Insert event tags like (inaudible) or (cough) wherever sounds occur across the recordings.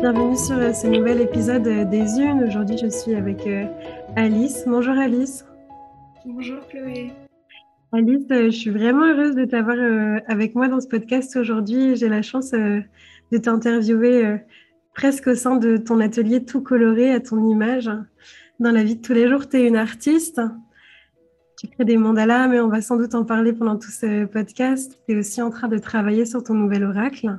Bienvenue sur euh, ce nouvel épisode euh, des Unes. Aujourd'hui, je suis avec euh, Alice. Bonjour Alice. Bonjour Chloé. Alice, je suis vraiment heureuse de t'avoir avec moi dans ce podcast aujourd'hui. J'ai la chance de t'interviewer presque au sein de ton atelier tout coloré à ton image. Dans la vie de tous les jours, tu es une artiste. Tu crées des mandalas, mais on va sans doute en parler pendant tout ce podcast. Tu es aussi en train de travailler sur ton nouvel oracle.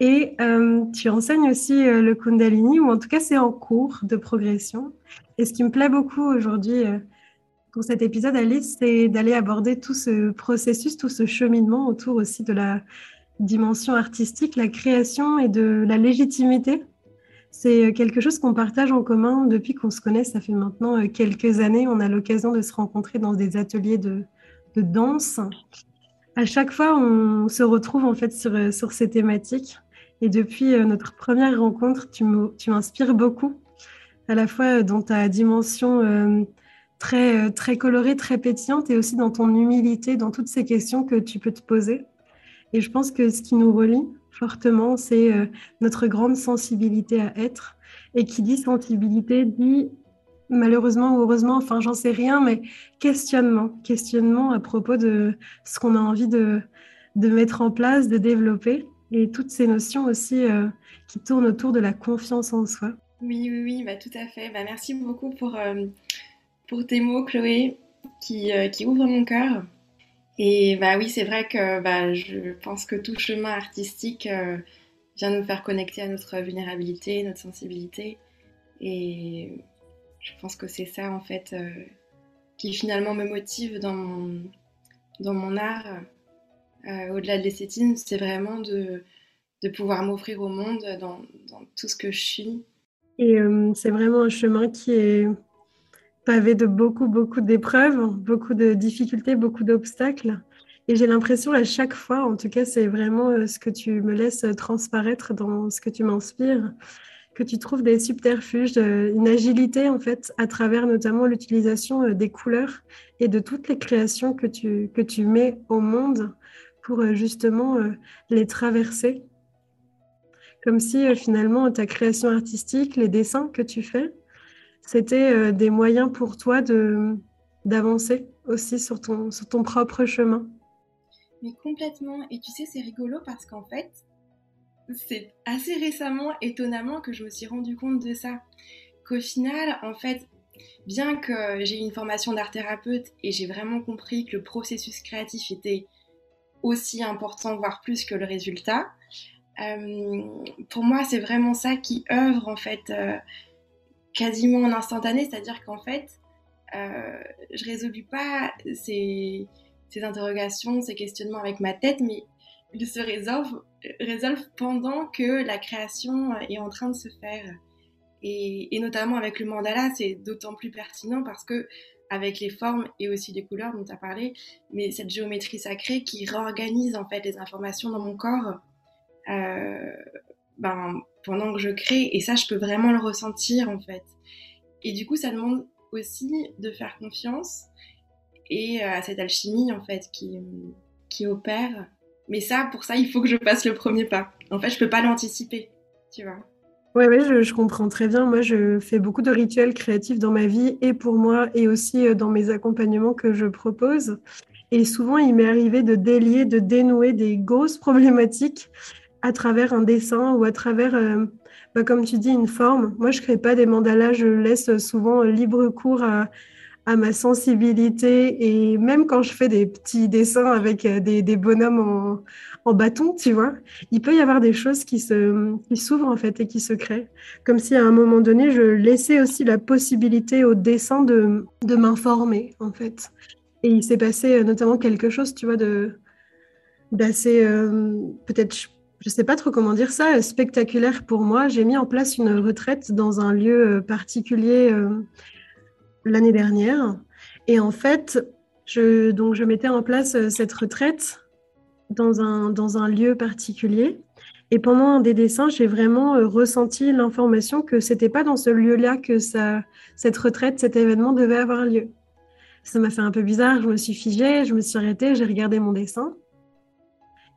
Et euh, tu enseignes aussi euh, le Kundalini, ou en tout cas c'est en cours de progression. Et ce qui me plaît beaucoup aujourd'hui euh, pour cet épisode, Alice, c'est d'aller aborder tout ce processus, tout ce cheminement autour aussi de la dimension artistique, la création et de la légitimité. C'est quelque chose qu'on partage en commun depuis qu'on se connaît. Ça fait maintenant quelques années. On a l'occasion de se rencontrer dans des ateliers de, danse. À chaque fois, on se retrouve en fait sur ces thématiques. Et depuis euh, notre première rencontre, tu m'inspires beaucoup, à la fois dans ta dimension euh, très, euh, très colorée, très pétillante, et aussi dans ton humilité, dans toutes ces questions que tu peux te poser. Et je pense que ce qui nous relie fortement, c'est notre grande sensibilité à être. Et qui dit sensibilité dit malheureusement ou heureusement, enfin j'en sais rien, mais questionnement, questionnement à propos de ce qu'on a envie de, de mettre en place, de développer et toutes ces notions aussi euh, qui tournent autour de la confiance en soi. Oui, oui, oui, bah, tout à fait. Bah, merci beaucoup pour, euh, pour tes mots, Chloé, qui, euh, ouvrent mon cœur. Et bah oui, c'est vrai que je pense que tout chemin artistique vient nous faire connecter à notre vulnérabilité, notre sensibilité. Et je pense que c'est ça, en fait, qui finalement me motive dans dans mon art euh, au-delà de l'esthétisme, c'est vraiment de, pouvoir m'offrir au monde dans, dans, tout ce que je suis. Et euh, c'est vraiment un chemin qui est pavé de beaucoup, beaucoup d'épreuves, beaucoup de difficultés, beaucoup d'obstacles. Et j'ai l'impression à chaque fois, en tout cas, c'est vraiment euh, ce que tu me laisses transparaître dans ce que tu m'inspires, que tu trouves des subterfuges, une agilité en fait, à travers notamment l'utilisation des couleurs et de toutes les créations que tu, que tu mets au monde pour euh, justement euh, les traverser. Comme si euh, finalement ta création artistique, les dessins que tu fais, c'était des moyens pour toi d'avancer aussi sur ton, sur ton propre chemin. Mais complètement. Et tu sais, c'est rigolo parce qu'en fait, c'est assez récemment, étonnamment, que je me suis rendu compte de ça. Qu'au final, en fait, bien que j'ai une formation d'art thérapeute et j'ai vraiment compris que le processus créatif était aussi important, voire plus que le résultat. Euh, pour moi, c'est vraiment ça qui œuvre en fait euh, quasiment en instantané, c'est-à-dire qu'en fait, euh, je résolus pas ces, interrogations, ces questionnements avec ma tête, mais ils se résolvent, pendant que la création est en train de se faire. Et notamment avec le mandala, c'est d'autant plus pertinent parce que avec les formes et aussi les couleurs dont tu as parlé, mais cette géométrie sacrée qui réorganise en fait les informations dans mon corps euh, ben, pendant que je crée, et ça je peux vraiment le ressentir en fait. Et du coup ça demande aussi de faire confiance et euh, à cette alchimie en fait qui, qui opère. Mais ça, pour ça, il faut que je passe le premier pas. En fait, je peux pas l'anticiper, tu vois. Oui, ouais, je, comprends très bien. Moi, je fais beaucoup de rituels créatifs dans ma vie et pour moi et aussi euh, dans mes accompagnements que je propose. Et souvent, il m'est arrivé de délier, de dénouer des grosses (laughs) problématiques à travers un dessin ou à travers, euh, bah, comme tu dis, une forme. Moi, je ne crée pas des mandalas, je laisse souvent libre cours à, ma sensibilité et même quand je fais des petits dessins avec euh, des, des bonhommes en, bâton, tu vois, il peut y avoir des choses qui se qui s'ouvrent en fait et qui se créent. Comme si à un moment donné, je laissais aussi la possibilité au dessin de, de m'informer en fait. Et il s'est passé euh, notamment quelque chose, tu vois, de d'assez euh, peut-être je sais pas trop comment dire ça, spectaculaire pour moi. J'ai mis en place une retraite dans un lieu particulier l'année dernière. Et en fait, je, donc je mettais en place euh, cette retraite dans un, dans un lieu particulier. Et pendant des dessins, j'ai vraiment euh, ressenti l'information que c'était pas dans ce lieu-là que ça, cette retraite, cet événement devait avoir lieu. Ça m'a fait un peu bizarre. Je me suis figée, je me suis arrêtée, j'ai regardé mon dessin.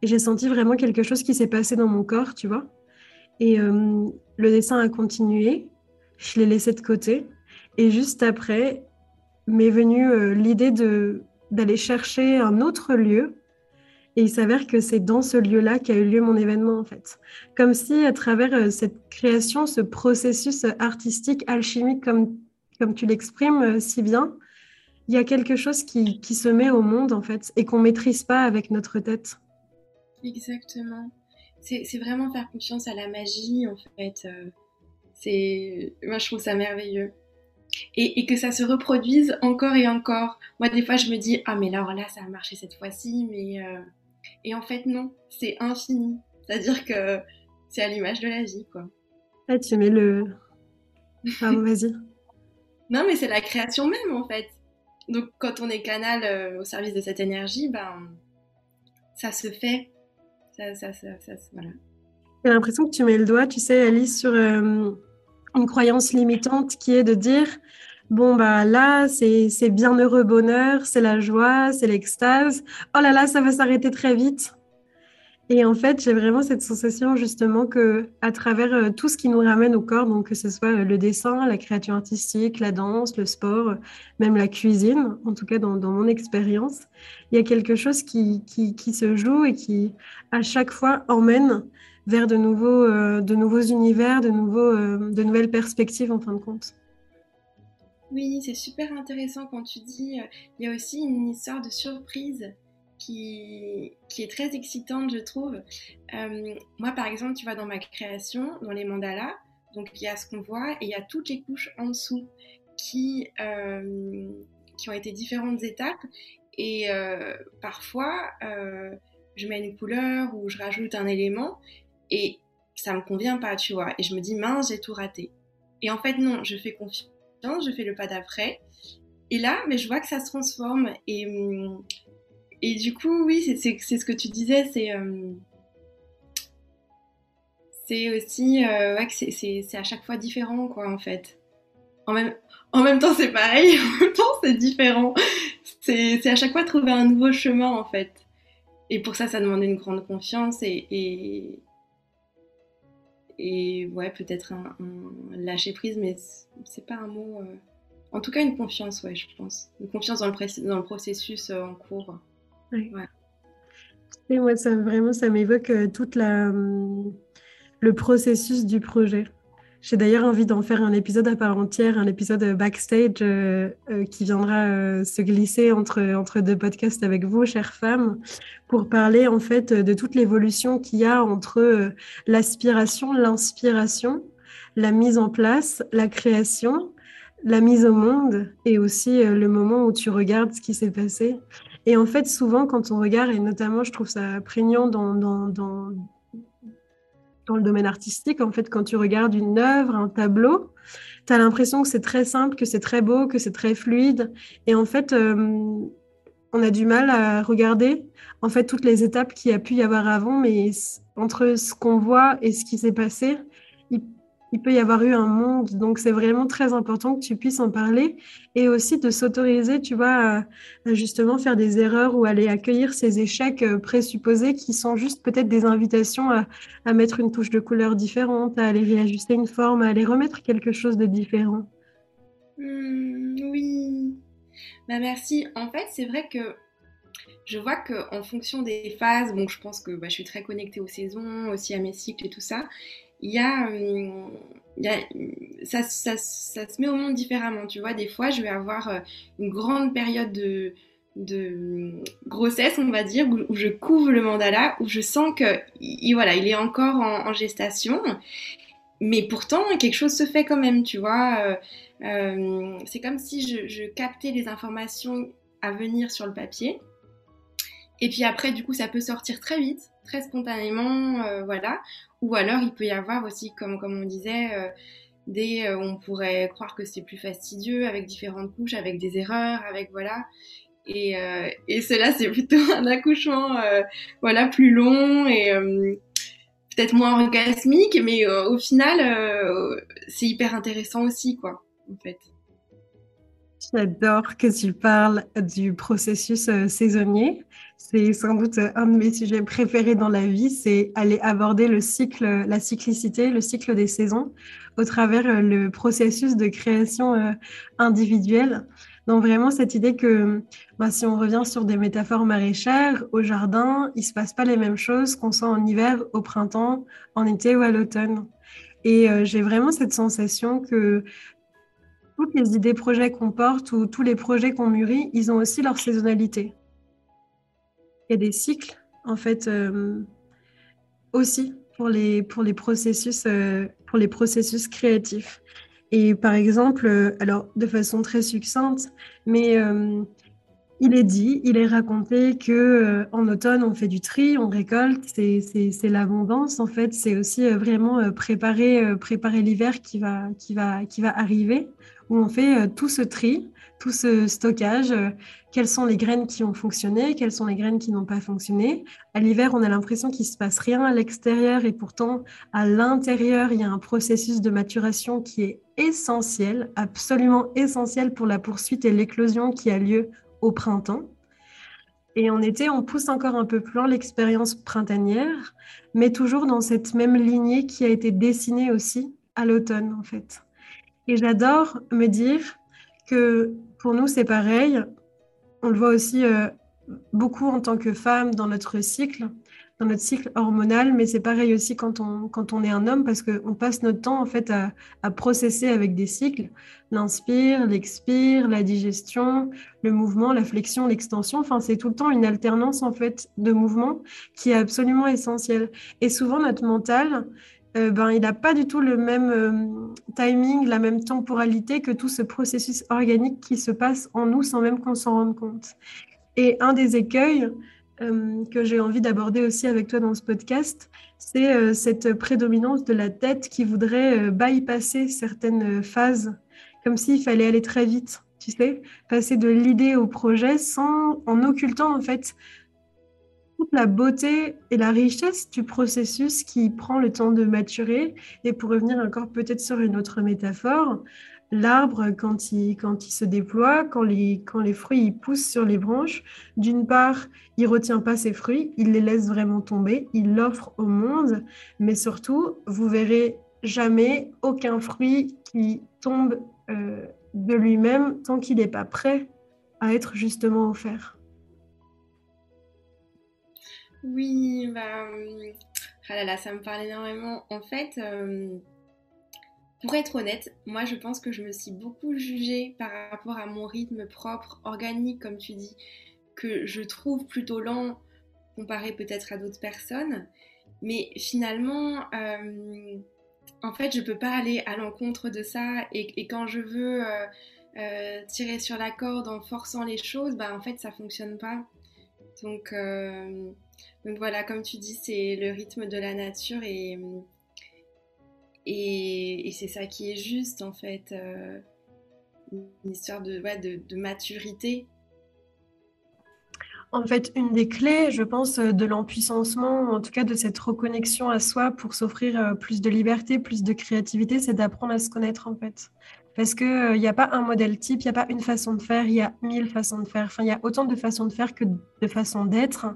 Et j'ai senti vraiment quelque chose qui s'est passé dans mon corps, tu vois. Et le dessin a continué. Je l'ai laissé de côté. Et juste après, m'est venue l'idée de d'aller chercher un autre lieu et il s'avère que c'est dans ce lieu-là qu'a eu lieu mon événement, en fait. Comme si, à travers euh, cette création, ce processus artistique, alchimique, comme, comme tu l'exprimes euh, si bien, il y a quelque chose qui, qui, se met au monde, en fait, et qu'on ne maîtrise pas avec notre tête. Exactement. C'est vraiment faire confiance à la magie, en fait. Euh, c'est Moi, je trouve ça merveilleux. Et, et, que ça se reproduise encore et encore. Moi, des fois, je me dis, ah, mais là, là, ça a marché cette fois-ci, mais et en fait, non, c'est infini. C'est-à-dire que c'est à l'image de la vie, quoi. Ah, tu mets le. (laughs) Ah, vas-y. non, mais c'est la création même, en fait. Donc, quand on est canal euh, au service de cette énergie, ben, ça se fait. Ça, ça, ça, ça voilà. J'ai l'impression que tu mets le doigt, tu sais, Alice, sur euh, une croyance limitante qui est de dire bon, bah là, c'est bienheureux bonheur, c'est la joie, c'est l'extase. Oh là là, ça va s'arrêter très vite. Et en fait, j'ai vraiment cette sensation justement que à travers euh, tout ce qui nous ramène au corps, donc que ce soit euh, le dessin, la créature artistique, la danse, le sport, euh, même la cuisine, en tout cas dans, mon expérience, il y a quelque chose qui, qui, se joue et qui à chaque fois emmène vers de nouveaux, de nouveaux univers, de, nouveaux, de nouvelles perspectives en fin de compte. Oui, c'est super intéressant quand tu dis, euh, il y a aussi une histoire de surprise qui, est très excitante, je trouve. Euh, moi, par exemple, tu vois, dans ma création, dans les mandalas, donc il y a ce qu'on voit et il y a toutes les couches en dessous qui, euh, ont été différentes étapes. Et parfois, je mets une couleur ou je rajoute un élément et ça me convient pas, tu vois. Et je me dis, mince, j'ai tout raté. Et en fait, non, je fais confiance je fais le pas d'après. Et là, mais je vois que ça se transforme. Et, hum, et du coup, oui, c'est ce que tu disais, c'est hum, aussi euh, ouais, c'est à chaque fois différent, quoi, en fait. En même, en même temps, c'est pareil, (laughs) en même temps, c'est différent. C'est à chaque fois trouver un nouveau chemin, en fait. Et pour ça, ça demande une grande confiance et, et ouais, peut-être un, lâcher prise, mais c'est pas un mot. Euh, en tout cas, une confiance, ouais, je pense. Une confiance dans le, dans le processus euh, en cours. Ouais. Et moi, ça vraiment, ça m'évoque euh, toute la hum, le processus du projet. J'ai d'ailleurs envie d'en faire un épisode à part entière, un épisode backstage euh, euh, qui viendra euh, se glisser entre, entre deux podcasts avec vous, chères femmes, pour parler en fait de toute l'évolution qu'il y a entre l'aspiration, l'inspiration, la mise en place, la création, la mise au monde et aussi le moment où tu regardes ce qui s'est passé. Et en fait, souvent, quand on regarde, et notamment, je trouve ça prégnant dans, dans dans le domaine artistique, en fait, quand tu regardes une œuvre, un tableau, tu as l'impression que c'est très simple, que c'est très beau, que c'est très fluide. Et en fait, euh, on a du mal à regarder en fait toutes les étapes qu'il y a pu y avoir avant, mais entre ce qu'on voit et ce qui s'est passé, il peut y avoir eu un monde. Donc, c'est vraiment très important que tu puisses en parler et aussi de s'autoriser, tu vois, à, justement faire des erreurs ou aller accueillir ces échecs euh, présupposés qui sont juste peut-être des invitations à, mettre une touche de couleur différente, à aller réajuster une forme, à aller remettre quelque chose de différent. Mmh, oui. Bah, merci. En fait, c'est vrai que je vois qu'en fonction des phases, bon, je pense que bah, je suis très connectée aux saisons, aussi à mes cycles et tout ça il y a, euh, ça, se met au monde différemment. Tu vois, des fois, je vais avoir euh, une grande période de, de grossesse, on va dire, où, je couvre le mandala, où je sens que, il, voilà, il est encore en, gestation, mais pourtant quelque chose se fait quand même, tu vois. Euh, c'est comme si je, captais les informations à venir sur le papier, et puis après, du coup, ça peut sortir très vite, très spontanément, voilà. Ou alors, il peut y avoir aussi, comme, comme on disait, euh, des, euh, on pourrait croire que c'est plus fastidieux avec différentes couches, avec des erreurs, avec voilà. Et, euh, et cela, c'est plutôt (laughs) un accouchement, voilà, plus long et peut-être moins orgasmique, mais au final, c'est hyper intéressant aussi, quoi, en fait. J'adore que tu parles du processus euh, saisonnier. C'est sans doute un de mes sujets préférés dans la vie, c'est aller aborder le cycle, la cyclicité, le cycle des saisons au travers euh, le processus de création euh, individuelle. Donc vraiment cette idée que bah, si on revient sur des métaphores maraîchères, au jardin, il ne se passe pas les mêmes choses qu'on sent en hiver, au printemps, en été ou à l'automne. Et j'ai vraiment cette sensation que les idées projets qu'on porte ou tous les projets qu'on mûrit, ils ont aussi leur saisonnalité. Il y a des cycles, en fait, euh, aussi pour les, pour les processus, euh, pour les processus créatifs. Et par exemple, euh, alors de façon très succincte, mais il est dit, il est raconté que en automne on fait du tri, on récolte, c'est l'abondance en fait, c'est aussi vraiment préparer préparer l'hiver qui va qui va qui va arriver où on fait euh, tout ce tri, tout ce stockage, euh, quelles sont les graines qui ont fonctionné, quelles sont les graines qui n'ont pas fonctionné. À l'hiver, on a l'impression qu'il ne se passe rien à l'extérieur et pourtant, à l'intérieur, il y a un processus de maturation qui est essentiel, absolument essentiel pour la poursuite et l'éclosion qui a lieu au printemps. Et en été, on pousse encore un peu plus loin l'expérience printanière, mais toujours dans cette même lignée qui a été dessinée aussi à l'automne, en fait. Et j'adore me dire que pour nous, c'est pareil. On le voit aussi euh, beaucoup en tant que femme dans notre cycle, dans notre cycle hormonal, mais c'est pareil aussi quand on, quand on est un homme parce qu'on passe notre temps en fait à, à processer avec des cycles, l'inspire, l'expire, la digestion, le mouvement, la flexion, l'extension. Enfin, c'est tout le temps une alternance en fait de mouvements qui est absolument essentielle. Et souvent notre mental, euh, ben, il n'a pas du tout le même euh, timing, la même temporalité que tout ce processus organique qui se passe en nous sans même qu'on s'en rende compte. Et un des écueils euh, que j'ai envie d'aborder aussi avec toi dans ce podcast, c'est cette prédominance de la tête qui voudrait bypasser certaines phases, comme s'il fallait aller très vite, tu sais, passer de l'idée au projet sans, en occultant en fait la beauté et la richesse du processus qui prend le temps de maturer. Et pour revenir encore peut-être sur une autre métaphore, l'arbre, quand il, quand il se déploie, quand les, quand les fruits poussent sur les branches, d'une part, il retient pas ses fruits, il les laisse vraiment tomber, il l'offre au monde, mais surtout, vous verrez jamais aucun fruit qui tombe euh, de lui-même tant qu'il n'est pas prêt à être justement offert. Oui, bah, hum, ah là ça me parle énormément. En fait, euh, pour être honnête, moi je pense que je me suis beaucoup jugée par rapport à mon rythme propre, organique, comme tu dis, que je trouve plutôt lent comparé peut-être à d'autres personnes. Mais finalement, euh, en fait, je peux pas aller à l'encontre de ça. Et, quand je veux euh, tirer sur la corde en forçant les choses, bah en fait, ça fonctionne pas. Donc, donc voilà, comme tu dis, c'est le rythme de la nature et, c'est ça qui est juste en fait. Euh, une histoire de, de, maturité. En fait, une des clés, je pense, de l'empuissancement, en tout cas de cette reconnexion à soi pour s'offrir euh, plus de liberté, plus de créativité, c'est d'apprendre à se connaître en fait. Parce qu'il n'y euh, a pas un modèle type, il n'y a pas une façon de faire, il y a mille façons de faire. Enfin, il y a autant de façons de faire que de façons d'être.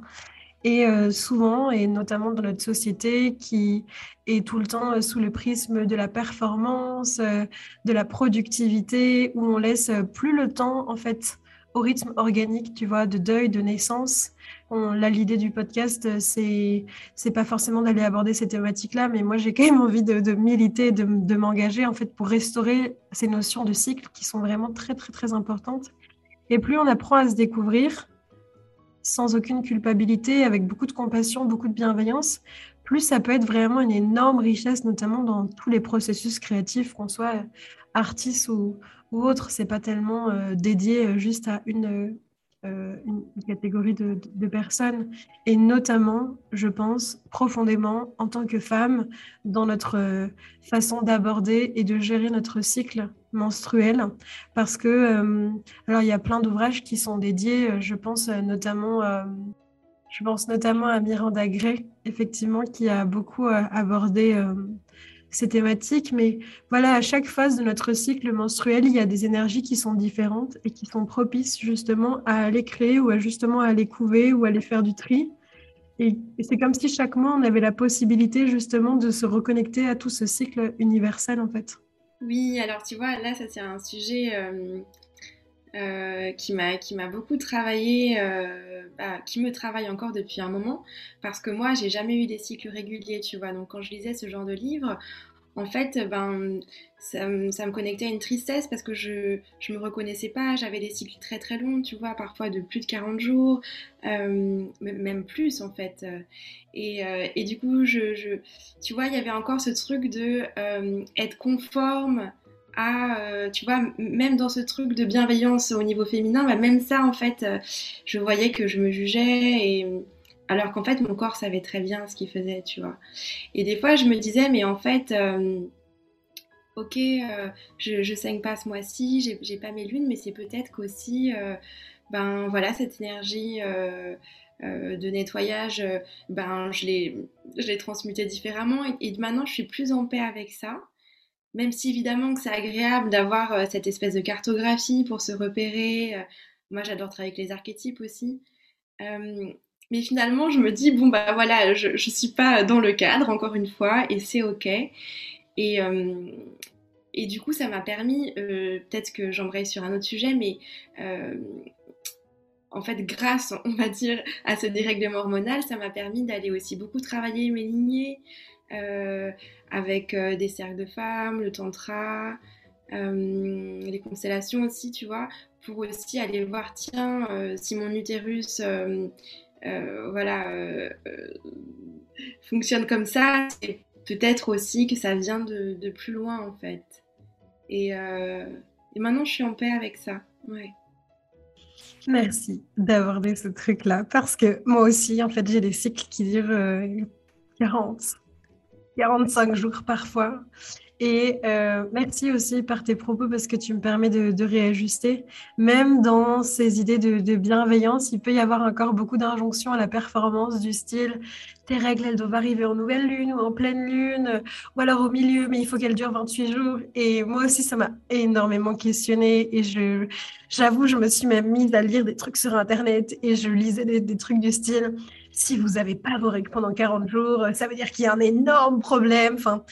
Et euh, souvent, et notamment dans notre société qui est tout le temps euh, sous le prisme de la performance, de la productivité, où on laisse plus le temps, en fait, au rythme organique, tu vois, de deuil, de naissance. là, l'idée du podcast, c'est c'est pas forcément d'aller aborder ces thématiques-là, mais moi, j'ai quand même envie de, de militer, de, de m'engager, en fait, pour restaurer ces notions de cycle qui sont vraiment très, très, très importantes. Et plus on apprend à se découvrir, sans aucune culpabilité, avec beaucoup de compassion, beaucoup de bienveillance, plus ça peut être vraiment une énorme richesse, notamment dans tous les processus créatifs, qu'on soit artiste ou, ou autre. C'est pas tellement euh, dédié euh, juste à une, euh, catégorie de, personnes. Et notamment, je pense profondément, en tant que femme, dans notre façon d'aborder et de gérer notre cycle menstruel. Parce que, alors, il y a plein d'ouvrages qui sont dédiés, je pense notamment. je pense notamment à Miranda Gray, effectivement, qui a beaucoup abordé ces thématiques, mais voilà, à chaque phase de notre cycle menstruel, il y a des énergies qui sont différentes et qui sont propices justement à aller créer ou à justement à aller couver ou à aller faire du tri. Et, c'est comme si chaque mois, on avait la possibilité justement de se reconnecter à tout ce cycle universel en fait. Oui, alors tu vois, là, ça c'est un sujet euh, euh, qui m'a beaucoup travaillé, euh, bah, qui me travaille encore depuis un moment, parce que moi, j'ai jamais eu des cycles réguliers, tu vois. Donc quand je lisais ce genre de livre, en fait, ben, ça, me connectait à une tristesse parce que je ne me reconnaissais pas. J'avais des cycles très très longs, tu vois, parfois de plus de 40 jours, euh, même plus en fait. Et, euh, et du coup, je, je, tu vois, il y avait encore ce truc de être conforme à, tu vois, même dans ce truc de bienveillance au niveau féminin, bah, même ça en fait, je voyais que je me jugeais et alors qu'en fait mon corps savait très bien ce qu'il faisait, tu vois. Et des fois je me disais mais en fait euh, ok euh, je, je saigne pas ce mois-ci, j'ai pas mes lunes, mais c'est peut-être qu'aussi euh, ben voilà cette énergie de nettoyage, ben je l'ai transmutée différemment et, et, maintenant je suis plus en paix avec ça. Même si évidemment que c'est agréable d'avoir cette espèce de cartographie pour se repérer. moi j'adore travailler avec les archétypes aussi. Mais finalement, je me dis, bon, bah voilà, je ne suis pas dans le cadre, encore une fois, et c'est OK. Et, euh, et du coup, ça m'a permis, euh, peut-être que j'embraye sur un autre sujet, mais euh, en fait, grâce, on va dire, à ce dérèglement hormonal, ça m'a permis d'aller aussi beaucoup travailler mes lignées avec des cercles de femmes, le tantra, les constellations aussi, tu vois, pour aussi aller voir, tiens, si mon utérus euh, voilà, euh, euh, fonctionne comme ça, c'est peut-être aussi que ça vient de, plus loin en fait. Et, maintenant, je suis en paix avec ça. Ouais. Merci d'aborder ce truc-là parce que moi aussi, en fait, j'ai des cycles qui durent 40, 45 jours parfois. Et euh, merci aussi par tes propos parce que tu me permets de, réajuster. Même dans ces idées de, bienveillance, il peut y avoir encore beaucoup d'injonctions à la performance du style tes règles, elles doivent arriver en nouvelle lune ou en pleine lune, ou alors au milieu, mais il faut qu'elles durent 28 jours. Et moi aussi, ça m'a énormément questionnée. Et je, j'avoue, je me suis même mise à lire des trucs sur Internet et je lisais des, des trucs du style si vous n'avez pas vos règles pendant 40 jours, ça veut dire qu'il y a un énorme problème. Enfin,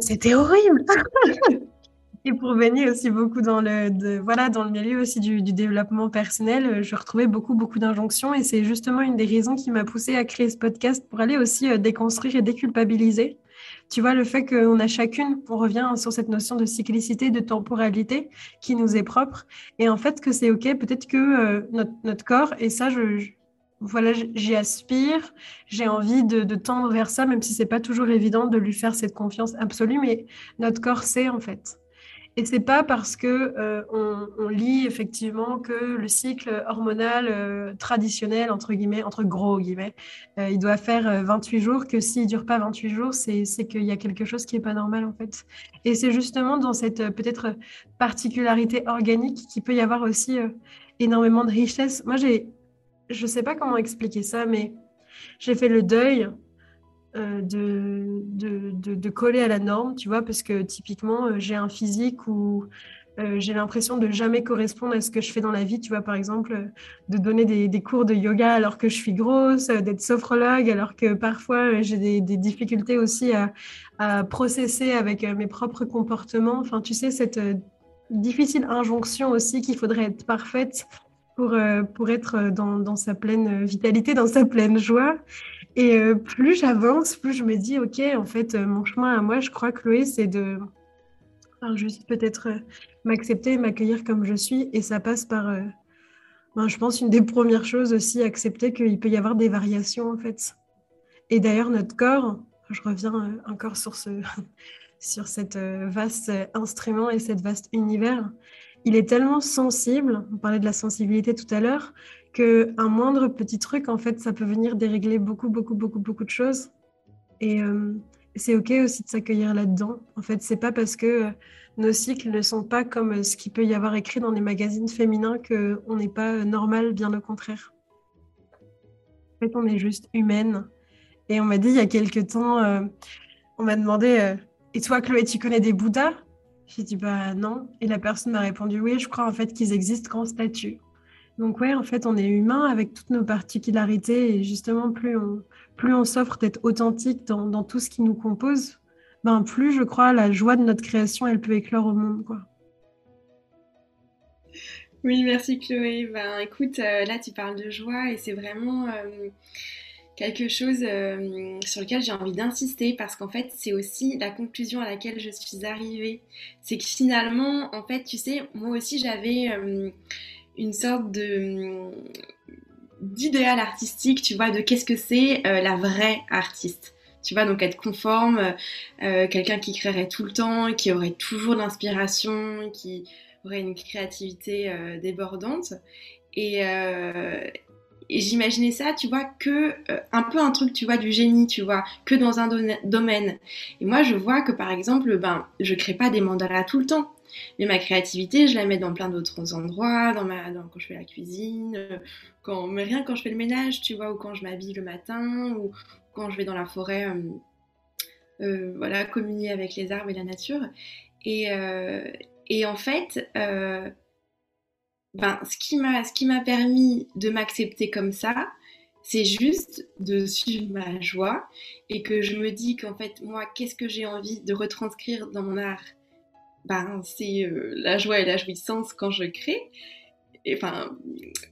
c'était horrible. (laughs) Et pour baigner aussi beaucoup dans le, voilà, dans le milieu aussi du, développement personnel, euh, je retrouvais beaucoup, beaucoup d'injonctions. Et c'est justement une des raisons qui m'a poussée à créer ce podcast pour aller aussi euh, déconstruire et déculpabiliser. Tu vois, le fait qu'on a chacune, on revient sur cette notion de cyclicité, de temporalité qui nous est propre. Et en fait, que c'est OK, peut-être que euh, notre, corps, et ça, je, voilà, j'y aspire, j'ai envie de, tendre vers ça, même si c'est pas toujours évident de lui faire cette confiance absolue, mais notre corps sait en fait. Et c'est pas parce que euh, on, lit effectivement que le cycle hormonal euh, traditionnel entre guillemets, entre gros guillemets, euh, il doit faire 28 jours que s'il dure pas 28 jours, c'est qu'il y a quelque chose qui est pas normal en fait. Et c'est justement dans cette peut-être particularité organique qu'il peut y avoir aussi énormément de richesse. Moi j'ai je sais pas comment expliquer ça, mais j'ai fait le deuil euh, de, de, coller à la norme, tu vois, parce que typiquement, euh, j'ai un physique où euh, j'ai l'impression de jamais correspondre à ce que je fais dans la vie, tu vois, par exemple, de donner des, cours de yoga alors que je suis grosse, d'être sophrologue alors que parfois j'ai des, difficultés aussi à, à processer avec mes propres comportements. Enfin, tu sais, cette difficile injonction aussi qu'il faudrait être parfaite pour, euh, pour être dans, sa pleine vitalité, dans sa pleine joie. Et euh, plus j'avance, plus je me dis, OK, en fait, euh, mon chemin à moi, je crois, Chloé, c'est de juste peut-être m'accepter m'accueillir comme je suis. Et ça passe par, ben, je pense, une des premières choses aussi, accepter qu'il peut y avoir des variations, en fait. Et d'ailleurs, notre corps, je reviens encore sur, ce, (laughs) sur cette vaste instrument et cette vaste univers, il est tellement sensible, on parlait de la sensibilité tout à l'heure, qu'un moindre petit truc, en fait, ça peut venir dérégler beaucoup, beaucoup, beaucoup, beaucoup de choses. Et euh, c'est OK aussi de s'accueillir là-dedans. En fait, c'est pas parce que euh, nos cycles ne sont pas comme euh, ce qu'il peut y avoir écrit dans les magazines féminins qu'on n'est pas normal, bien au contraire. En fait, on est juste humaine. Et on m'a dit il y a quelques temps, on m'a demandé et toi, Chloé, tu connais des Bouddhas? J'ai dit Bah non. Et la personne m'a répondu Oui, je crois en fait qu'ils existent qu'en statue. Donc, ouais, en fait, on est humain avec toutes nos particularités et justement, plus on, plus on s'offre d'être authentique dans, dans, tout ce qui nous compose, ben, plus je crois la joie de notre création, elle peut éclore au monde. Quoi. Oui, merci Chloé. Ben, écoute, euh, là tu parles de joie et c'est vraiment euh, quelque chose euh, sur lequel j'ai envie d'insister parce qu'en fait c'est aussi la conclusion à laquelle je suis arrivée. C'est que finalement, en fait, tu sais, moi aussi j'avais une sorte de d'idéal artistique, tu vois, de qu'est-ce que c'est la vraie artiste. Tu vois, donc être conforme, quelqu'un qui créerait tout le temps, qui aurait toujours l'inspiration, qui aurait une créativité euh, débordante. Et, euh, et j'imaginais ça, tu vois, que euh, un peu un truc, tu vois, du génie, tu vois, que dans un domaine. Et moi, je vois que par exemple, ben, je crée pas des mandalas tout le temps. Mais ma créativité, je la mets dans plein d'autres endroits, dans ma, quand je fais la cuisine, quand, mais rien quand je fais le ménage, tu vois, ou quand je m'habille le matin, ou quand je vais dans la forêt, euh, voilà, communier avec les arbres et la nature. Et, euh, et en fait, euh, ben, ce qui m'a, ce qui m'a permis de m'accepter comme ça, c'est juste de suivre ma joie et que je me dis qu'en fait, moi, qu'est-ce que j'ai envie de retranscrire dans mon art? Ben, c'est euh, la joie et la jouissance quand je crée. Et, enfin,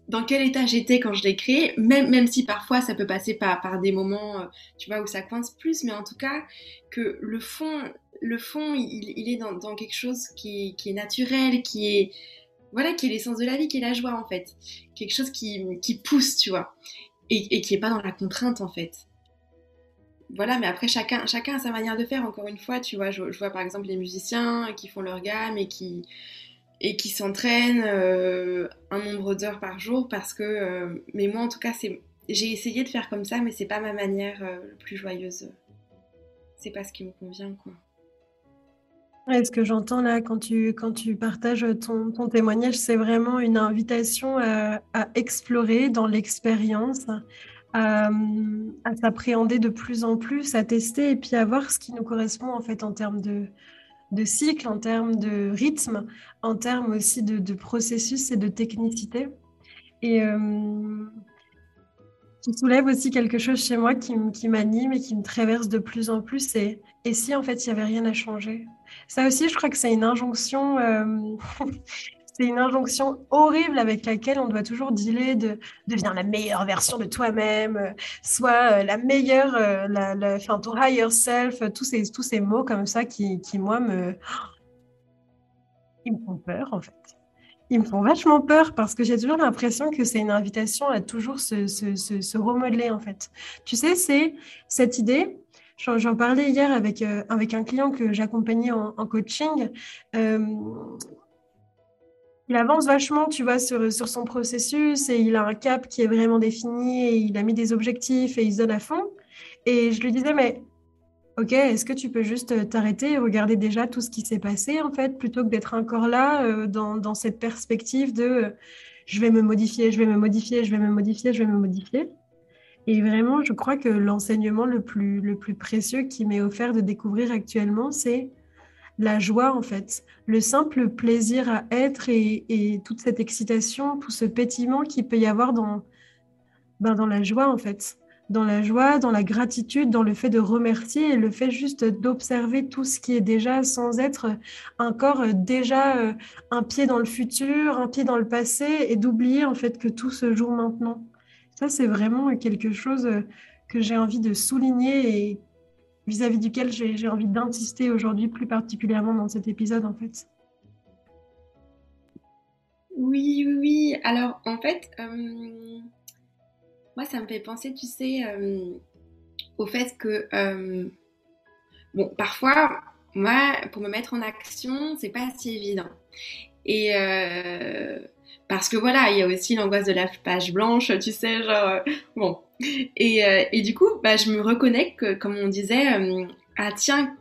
dans quel état j'étais quand je l'ai créé, même, même si parfois ça peut passer par, par des moments, euh, tu vois, où ça coince plus, mais en tout cas, que le fond, le fond, il, est dans, quelque chose qui, est naturel, qui est voilà, qui est l'essence de la vie, qui est la joie en fait, quelque chose qui, pousse, tu vois, et, qui est pas dans la contrainte en fait. Voilà, mais après chacun, chacun a sa manière de faire. Encore une fois, tu vois, je, vois par exemple les musiciens qui font leur gamme et qui et qui s'entraînent euh, un nombre d'heures par jour parce que, euh, mais moi en tout cas, c'est, j'ai essayé de faire comme ça, mais c'est pas ma manière euh, la plus joyeuse. C'est pas ce qui me convient, quoi. Ouais, ce que j'entends là quand tu, quand tu partages ton, ton témoignage, c'est vraiment une invitation à, explorer dans l'expérience, à, s'appréhender de plus en plus, à tester et puis à voir ce qui nous correspond en fait en termes de, de cycle, en termes de rythme, en termes aussi de, processus et de technicité. Et euh, qui soulève aussi quelque chose chez moi qui, qui m'anime et qui me traverse de plus en plus. Et, et si en fait il n'y avait rien à changer? Ça aussi, je crois que c'est une injonction. Euh, (laughs) c'est une injonction horrible avec laquelle on doit toujours dealer de devenir la meilleure version de toi-même, euh, soit euh, la meilleure, la, la, enfin, ton higher self, tous ces, tous ces mots comme ça qui, qui, moi, me... (gasps) Ils me font peur, en fait. Ils me font vachement peur parce que j'ai toujours l'impression que c'est une invitation à toujours se, se, se, remodeler, en fait. Tu sais, c'est cette idée J'en parlais hier avec, euh, avec un client que j'accompagnais en, coaching. Euh, il avance vachement, tu vois, sur, sur, son processus et il a un cap qui est vraiment défini et il a mis des objectifs et il se donne à fond. Et je lui disais, mais ok, est-ce que tu peux juste t'arrêter et regarder déjà tout ce qui s'est passé, en fait, plutôt que d'être encore là euh, dans, cette perspective de je vais me modifier, je vais me modifier, je vais me modifier, je vais me modifier. Et vraiment, je crois que l'enseignement le plus, le plus précieux qui m'est offert de découvrir actuellement, c'est la joie en fait, le simple plaisir à être et, toute cette excitation, tout ce pétillement qu'il peut y avoir dans, ben dans la joie en fait, dans la joie, dans la gratitude, dans le fait de remercier et le fait juste d'observer tout ce qui est déjà sans être encore déjà euh, un pied dans le futur, un pied dans le passé et d'oublier en fait que tout se joue maintenant. Ça, c'est vraiment quelque chose euh, que j'ai envie de souligner et vis-à-vis duquel j'ai envie d'insister aujourd'hui, plus particulièrement dans cet épisode, en fait. Oui, oui, oui. Alors, en fait, euh, moi, ça me fait penser, tu sais, euh, au fait que, bon, parfois, moi, pour me mettre en action, c'est pas si évident. Et parce que voilà, il y a aussi l'angoisse de la page blanche, tu sais, genre euh, bon. Et, euh, et, du coup, bah, je me reconnecte, comme on disait, euh, à tiens,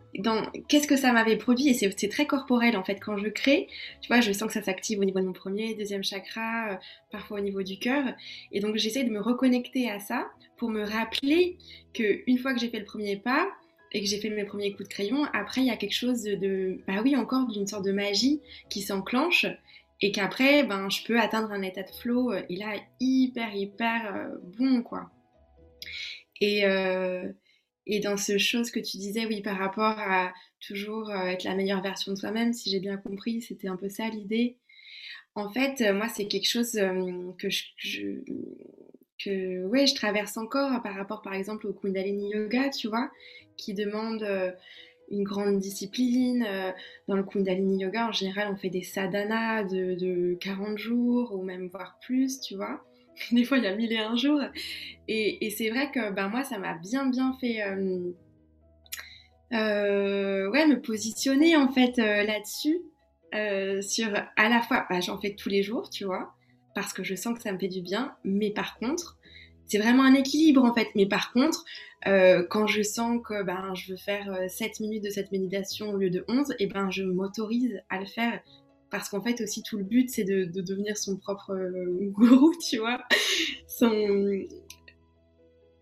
qu'est-ce que ça m'avait produit? Et c'est très corporel en fait. Quand je crée tu vois je sens que ça s'active au niveau de mon premier deuxième chakra parfois au niveau du cœur. Et donc j'essaie de me reconnecter à ça pour me rappeler que une fois que j'ai fait le premier pas et que j'ai fait mes premiers coups de crayon, après il y a quelque chose de, bah oui, encore d'une sorte de magie qui s'enclenche et qu'après, ben, je peux atteindre un état de flow et là hyper hyper bon quoi. Et et dans ce chose que tu disais, oui, par rapport à toujours être la meilleure version de soi-même, si j'ai bien compris, c'était un peu ça l'idée. En fait, moi, c'est quelque chose que je, que ouais, je traverse encore par rapport, par exemple, au Kundalini Yoga, tu vois, qui demande une grande discipline. Dans le Kundalini Yoga, en général, on fait des sadhanas de 40 jours ou même voire plus, tu vois. (laughs) Des fois, il y a mille et un jours. Et, c'est vrai que ben, moi, ça m'a bien, bien fait euh, euh, ouais, me positionner en fait euh, là-dessus. sur à la fois, bah, j'en fais tous les jours, tu vois, parce que je sens que ça me fait du bien. Mais par contre, c'est vraiment un équilibre en fait. Mais par contre, quand je sens que ben, je veux faire 7 minutes de cette méditation au lieu de 11, et ben, je m'autorise à le faire parce qu'en fait aussi tout le but c'est de, devenir son propre euh, (laughs) gourou, tu vois.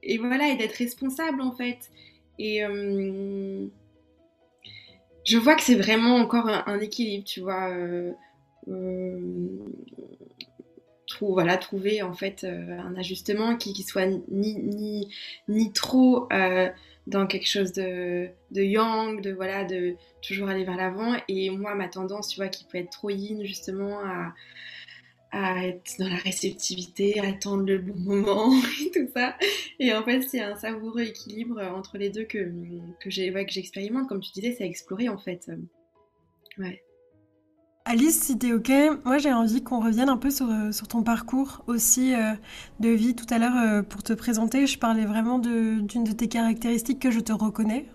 Et voilà, et d'être responsable en fait. Et euh, je vois que c'est vraiment encore un, équilibre, tu vois. Euh, voilà, trouver en fait un ajustement qui, soit ni trop dans quelque chose de, de yang, de voilà, de toujours aller vers l'avant. Et moi, ma tendance, tu vois, qui peut être trop yin, justement, à, à être dans la réceptivité, à attendre le bon moment (laughs) et tout ça. Et en fait, c'est un savoureux équilibre entre les deux que, que j'expérimente. Comme tu disais, c'est explorer en fait. Ouais. Alice, si t'es ok, moi j'ai envie qu'on revienne un peu sur, euh, sur ton parcours aussi euh, de vie. Tout à l'heure, euh, pour te présenter, je parlais vraiment d'une de, tes caractéristiques que je te reconnais.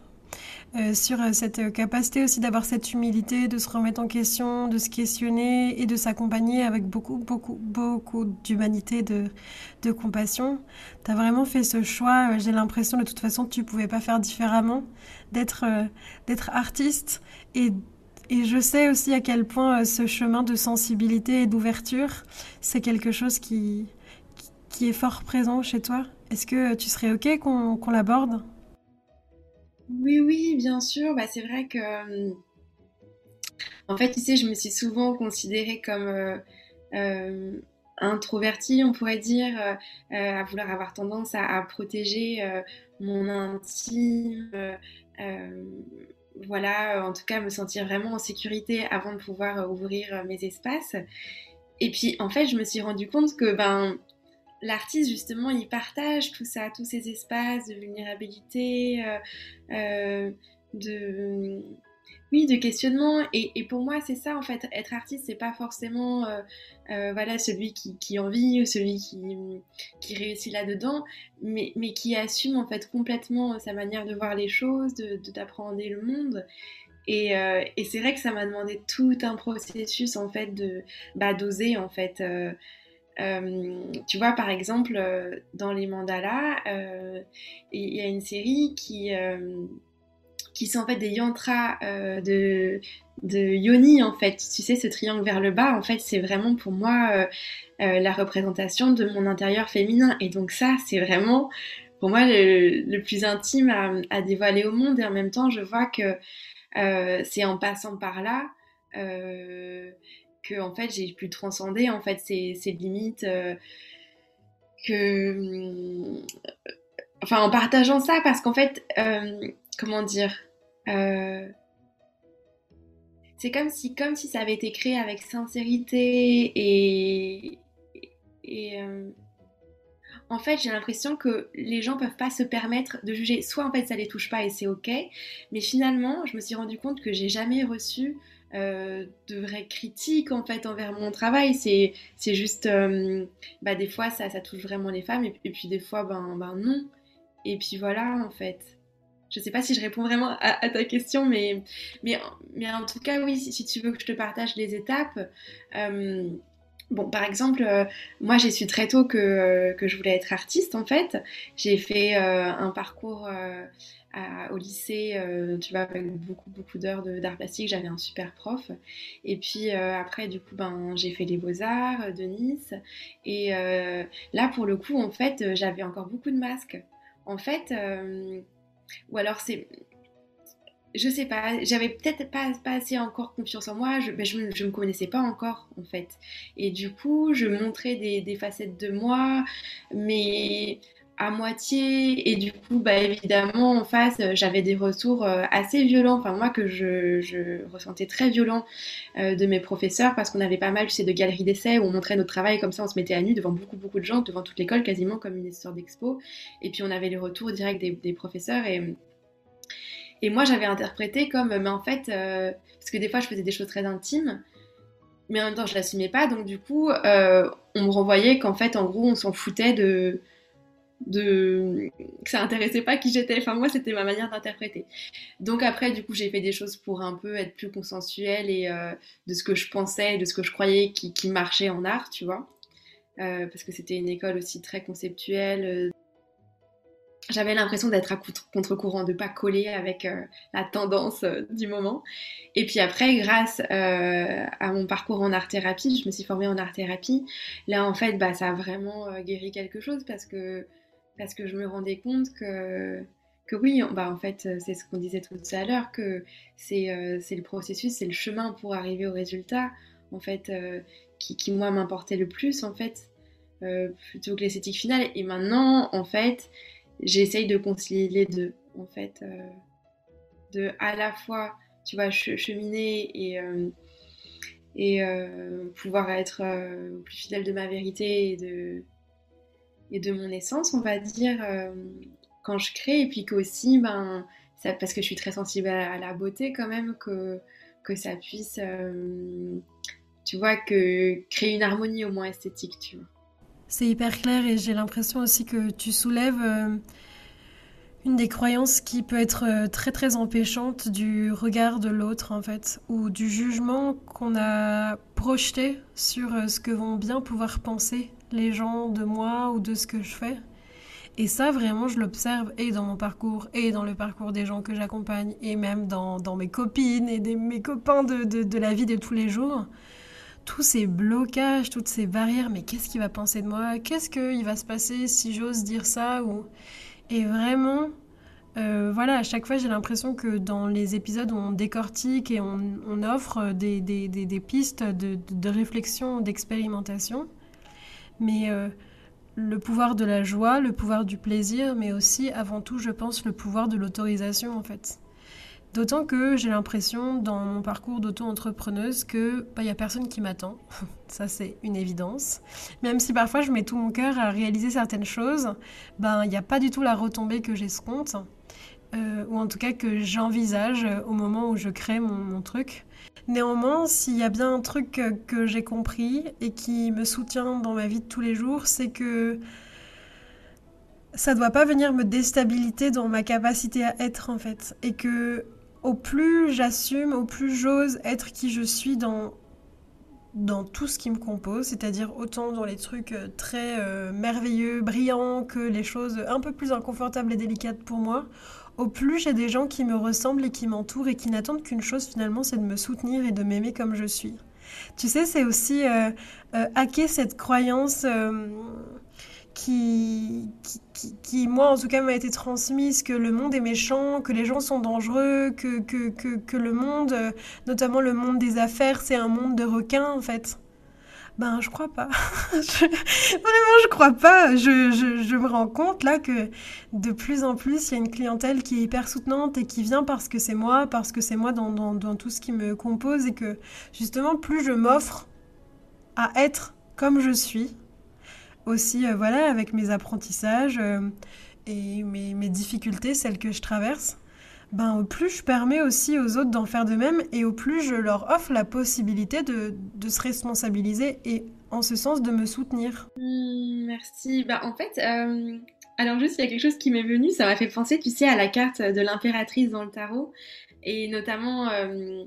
sur cette capacité aussi d'avoir cette humilité, de se remettre en question, de se questionner et de s'accompagner avec beaucoup, beaucoup, beaucoup d'humanité, de, de compassion. Tu as vraiment fait ce choix, j'ai l'impression de toute façon que tu pouvais pas faire différemment, d'être d'être artiste et et je sais aussi à quel point euh, ce chemin de sensibilité et d'ouverture, c'est quelque chose qui, est fort présent chez toi. Est-ce que tu serais OK qu'on l'aborde? Oui, oui, bien sûr. Bah, c'est vrai que... Euh, en fait, tu sais, je me suis souvent considérée comme... Euh, introvertie, on pourrait dire, à vouloir avoir tendance à protéger mon intime, voilà, euh, en tout cas me sentir vraiment en sécurité avant de pouvoir euh, ouvrir euh, mes espaces. Et puis en fait, je me suis rendu compte que ben l'artiste justement il partage tout ça, tous ces espaces de vulnérabilité, de oui, de questionnement. Et, pour moi, c'est ça en fait. Être artiste, c'est pas forcément euh, euh, voilà celui qui, qui envie, celui qui, qui réussit là-dedans, mais, mais qui assume en fait complètement sa manière de voir les choses, de d'apprendre le monde. Et, euh, et c'est vrai que ça m'a demandé tout un processus en fait de bah, d'oser en fait. tu vois, par exemple, dans les mandalas, il y a une série qui, qui sont en fait des yantras euh, de, yoni en fait. Tu sais, ce triangle vers le bas, en fait, c'est vraiment pour moi euh, euh, la représentation de mon intérieur féminin. Et donc ça, c'est vraiment pour moi le, plus intime à, dévoiler au monde. Et en même temps, je vois que c'est en passant par là que en fait j'ai pu transcender en fait ces, ces limites que enfin en partageant ça parce qu'en fait comment dire euh, c'est comme si, comme si ça avait été créé avec sincérité et, euh, en fait, j'ai l'impression que les gens peuvent pas se permettre de juger. Soit en fait, ça les touche pas et c'est ok, mais finalement, je me suis rendu compte que j'ai jamais reçu euh, de vraies critiques en fait envers mon travail. C'est, c'est juste, bah, des fois ça, touche vraiment les femmes et, et puis des fois ben, ben non. Et puis voilà en fait. Je ne sais pas si je réponds vraiment à, ta question, mais, mais, mais, en tout cas, oui, si, tu veux que je te partage les étapes. Euh, bon, par exemple, euh, moi, j'ai su très tôt que, que, je voulais être artiste, en fait. J'ai fait euh, un parcours au lycée, tu vois, avec beaucoup, beaucoup d'heures d'art plastique. J'avais un super prof. Et puis après, du coup, ben, j'ai fait les beaux-arts de Nice. Et là, pour le coup, en fait, j'avais encore beaucoup de masques. En fait ou alors c'est je sais pas, j'avais peut-être pas, assez encore confiance en moi, je, ben je, je, me connaissais pas encore en fait. Et du coup, je montrais des facettes de moi, mais à moitié. Et du coup bah évidemment en face euh, j'avais des retours euh, assez violents. Enfin moi que je, ressentais très violent euh, de mes professeurs parce qu'on avait pas mal tu sais de galeries d'essais où on montrait notre travail comme ça on se mettait à nu devant beaucoup beaucoup de gens devant toute l'école quasiment comme une histoire d'expo. Et puis on avait les retours directs des, des professeurs. Et et moi j'avais interprété comme mais en fait parce que des fois je faisais des choses très intimes mais en même temps je l'assumais pas. Donc du coup on me renvoyait qu'en fait en gros on s'en foutait de de que ça intéressait pas qui j'étais. Enfin moi c'était ma manière d'interpréter. Donc après du coup j'ai fait des choses pour un peu être plus consensuelle et euh, de ce que je pensais, de ce que je croyais qui, marchait en art, tu vois. Euh, parce que c'était une école aussi très conceptuelle. J'avais l'impression d'être à contre-courant, de pas coller avec euh, la tendance du moment. Et puis après, grâce à mon parcours en art-thérapie, je me suis formée en art-thérapie. Là, en fait, bah, ça a vraiment guéri quelque chose parce que parce que je me rendais compte que, que oui, bah en fait, c'est ce qu'on disait tout à l'heure, que c'est euh, le processus, c'est le chemin pour arriver au résultat, en fait, euh, qui, moi, m'importait le plus, en fait, euh, plutôt que l'esthétique finale. Et maintenant, en fait, j'essaye de concilier les deux, en fait, de à la fois, tu vois, cheminer et et pouvoir être plus fidèle de ma vérité et de, et de mon essence, on va dire, euh, quand je crée, et puis qu'aussi, ben, parce que je suis très sensible à, la beauté quand même, que, que ça puisse, euh, tu vois, que créer une harmonie au moins esthétique, tu vois. C'est hyper clair et j'ai l'impression aussi que tu soulèves euh, une des croyances qui peut être très très empêchante du regard de l'autre en fait, ou du jugement qu'on a projeté sur ce que vont bien pouvoir penser les gens de moi ou de ce que je fais. Et ça, vraiment, je l'observe et dans mon parcours et dans le parcours des gens que j'accompagne et même dans, mes copines et mes copains de, de, la vie de tous les jours. Tous ces blocages, toutes ces barrières, mais qu'est-ce qu'il va penser de moi? Qu'est-ce qu'il va se passer si j'ose dire ça ou... Et vraiment, euh, voilà, à chaque fois, j'ai l'impression que dans les épisodes où on décortique et on, on offre des, des, des, des pistes de, de réflexion, d'expérimentation, mais euh, le pouvoir de la joie, le pouvoir du plaisir, mais aussi avant tout, je pense, le pouvoir de l'autorisation en fait. D'autant que j'ai l'impression dans mon parcours d'auto-entrepreneuse que il bah, a personne qui m'attend. (laughs) Ça c'est une évidence. Même si parfois je mets tout mon cœur à réaliser certaines choses, ben il n'y a pas du tout la retombée que j'escompte. Euh, ou en tout cas que j'envisage au moment où je crée mon truc. Néanmoins, s'il y a bien un truc que, j'ai compris et qui me soutient dans ma vie de tous les jours, c'est que ça doit pas venir me déstabiliser dans ma capacité à être en fait. Et que au plus j'assume, au plus j'ose être qui je suis dans, dans tout ce qui me compose, c'est-à-dire autant dans les trucs euh, très euh, merveilleux, brillants, que les choses un peu plus inconfortables et délicates pour moi, au plus j'ai des gens qui me ressemblent et qui m'entourent et qui n'attendent qu'une chose finalement, c'est de me soutenir et de m'aimer comme je suis. Tu sais, c'est aussi euh, euh hacker cette croyance euh, qui, qui, qui, moi en tout cas, m'a été transmise que le monde est méchant, que les gens sont dangereux, que, que, que, le monde, notamment le monde des affaires, c'est un monde de requins en fait. Ben, je crois pas. (laughs) Vraiment, je crois pas. Je, me rends compte là que de plus en plus, il y a une clientèle qui est hyper soutenante et qui vient parce que c'est moi, parce que c'est moi dans, tout ce qui me compose et que justement, plus je m'offre à être comme je suis, aussi, euh, voilà, avec mes apprentissages euh, et mes difficultés, celles que je traverse, ben, au plus je permets aussi aux autres d'en faire de même et au plus je leur offre la possibilité de, de se responsabiliser et en ce sens de me soutenir. Mmh, merci. Bah, en fait, euh, alors juste il y a quelque chose qui m'est venu, ça m'a fait penser, tu sais, à la carte de l'impératrice dans le tarot et notamment euh,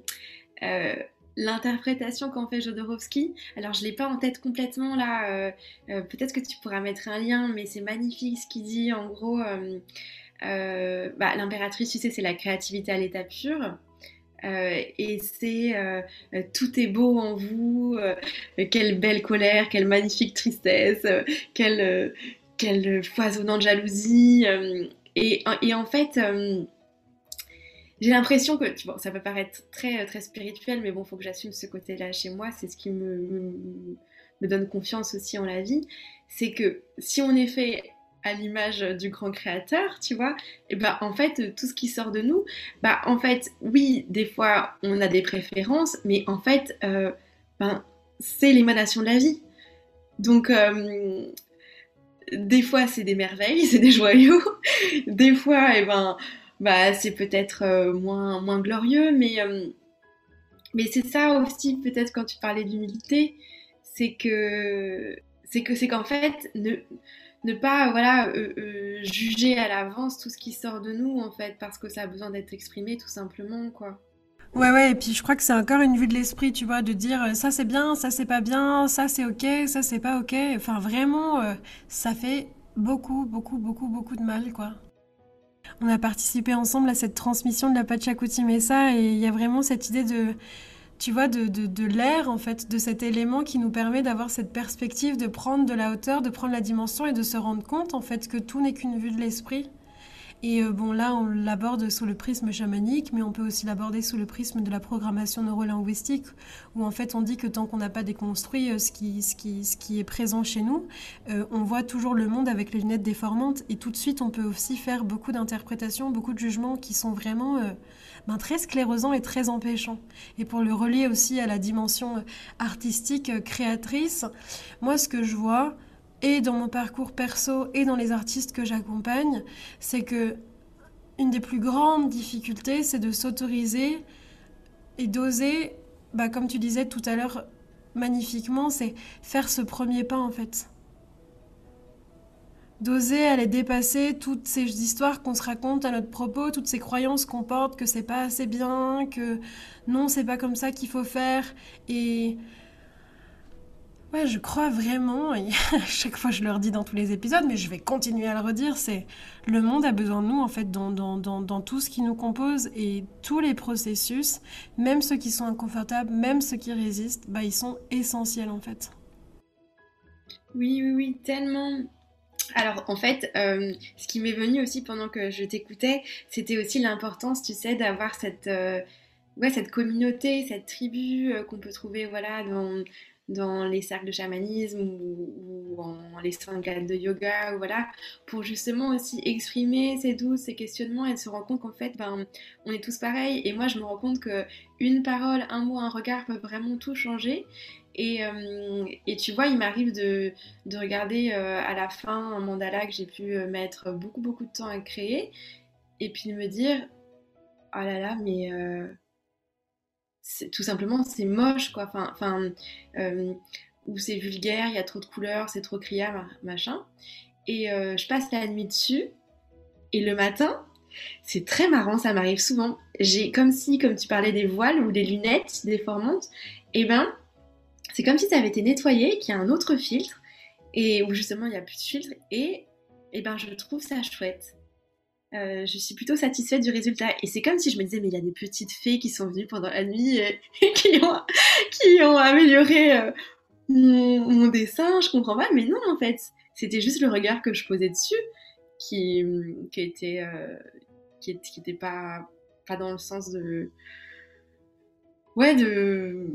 euh, l'interprétation qu'en fait Jodorowsky. Alors je l'ai pas en tête complètement là, peut-être que tu pourras mettre un lien, mais c'est magnifique ce qu'il dit en gros. Euh, bah, l'impératrice, tu sais, c'est la créativité à l'état pur. Euh, et c'est euh, tout est beau en vous, quelle belle colère, quelle magnifique tristesse, quelle, quelle foisonnante jalousie. Et, en fait, j'ai l'impression que, vois, ça peut paraître très, très spirituel, mais bon, faut que j'assume ce côté-là chez moi. C'est ce qui me, donne confiance aussi en la vie. C'est que si on est fait à l'image du grand créateur, tu vois, et ben en fait tout ce qui sort de nous, bah en fait oui des fois on a des préférences, mais en fait euh, ben c'est l'émanation de la vie. Donc euh, des fois c'est des merveilles, (laughs) c'est des joyaux, des fois et eh ben bah c'est peut-être euh, moins moins glorieux, mais mais c'est ça aussi peut-être quand tu parlais d'humilité, c'est que c'est que c'est qu'en fait ne pas voilà euh, euh, juger à l'avance tout ce qui sort de nous en fait parce que ça a besoin d'être exprimé tout simplement quoi. Ouais ouais et puis je crois que c'est encore une vue de l'esprit tu vois de dire euh, ça c'est bien ça c'est pas bien ça c'est ok ça c'est pas ok enfin vraiment ça fait beaucoup beaucoup beaucoup beaucoup de mal quoi. On a participé ensemble à cette transmission de la Pachacuti Mesa et il y a vraiment cette idée de tu vois, de, de, l'air, en fait, de cet élément qui nous permet d'avoir cette perspective, de prendre de la hauteur, de prendre la dimension et de se rendre compte, en fait, que tout n'est qu'une vue de l'esprit. Et euh, bon, là, on l'aborde sous le prisme chamanique, mais on peut aussi l'aborder sous le prisme de la programmation neurolinguistique, où en fait on dit que tant qu'on n'a pas déconstruit euh, ce, qui, ce, qui, est présent chez nous, euh, on voit toujours le monde avec les lunettes déformantes, et tout de suite on peut aussi faire beaucoup d'interprétations, beaucoup de jugements qui sont vraiment ben, très sclérosant et très empêchant. Et pour le relier aussi à la dimension artistique créatrice, moi ce que je vois, et dans mon parcours perso et dans les artistes que j'accompagne, c'est que une des plus grandes difficultés, c'est de s'autoriser et d'oser, bah, comme tu disais tout à l'heure magnifiquement, c'est faire ce premier pas en fait d'oser aller dépasser toutes ces histoires qu'on se raconte à notre propos, toutes ces croyances qu'on porte que c'est pas assez bien, que non, c'est pas comme ça qu'il faut faire. Et ouais, je crois vraiment, et (laughs) chaque fois je leur dis dans tous les épisodes, mais je vais continuer à le redire, c'est le monde a besoin de nous en fait dans, dans, dans, dans tout ce qui nous compose et tous les processus, même ceux qui sont inconfortables, même ceux qui résistent, bah, ils sont essentiels en fait. Oui, oui, oui, tellement. Alors en fait, euh, ce qui m'est venu aussi pendant que je t'écoutais, c'était aussi l'importance, tu sais, d'avoir cette, euh, ouais, cette communauté, cette tribu euh, qu'on peut trouver voilà, dans, dans les cercles de chamanisme ou, en les sanghas de yoga, ou voilà, pour justement aussi exprimer ces doutes, ces questionnements et se rendre compte qu'en fait, ben, on est tous pareils. Et moi, je me rends compte que une parole, un mot, un regard peuvent vraiment tout changer. Euh, et, tu vois, il m'arrive de, regarder euh, à la fin un mandala que j'ai pu euh, mettre beaucoup, beaucoup de temps à créer, et puis de me dire, oh là là, mais tout simplement, c'est moche, quoi. Enfin, enfin ou c'est vulgaire, il y a trop de couleurs, c'est trop criard, machin. Et je passe la nuit dessus, et le matin, c'est très marrant, ça m'arrive souvent. J'ai comme si, comme tu parlais des voiles ou des lunettes déformantes, et eh ben c'est comme si ça avait été nettoyé, qu'il y a un autre filtre, et où justement il n'y a plus de filtre, et, et ben je trouve ça chouette. Euh, je suis plutôt satisfaite du résultat. Et c'est comme si je me disais, mais il y a des petites fées qui sont venues pendant la nuit et, (laughs) qui, ont, qui ont amélioré euh, mon, dessin, je comprends pas, mais non, en fait, c'était juste le regard que je posais dessus qui, qui était, euh, qui, était pas, pas dans le sens de. Ouais, de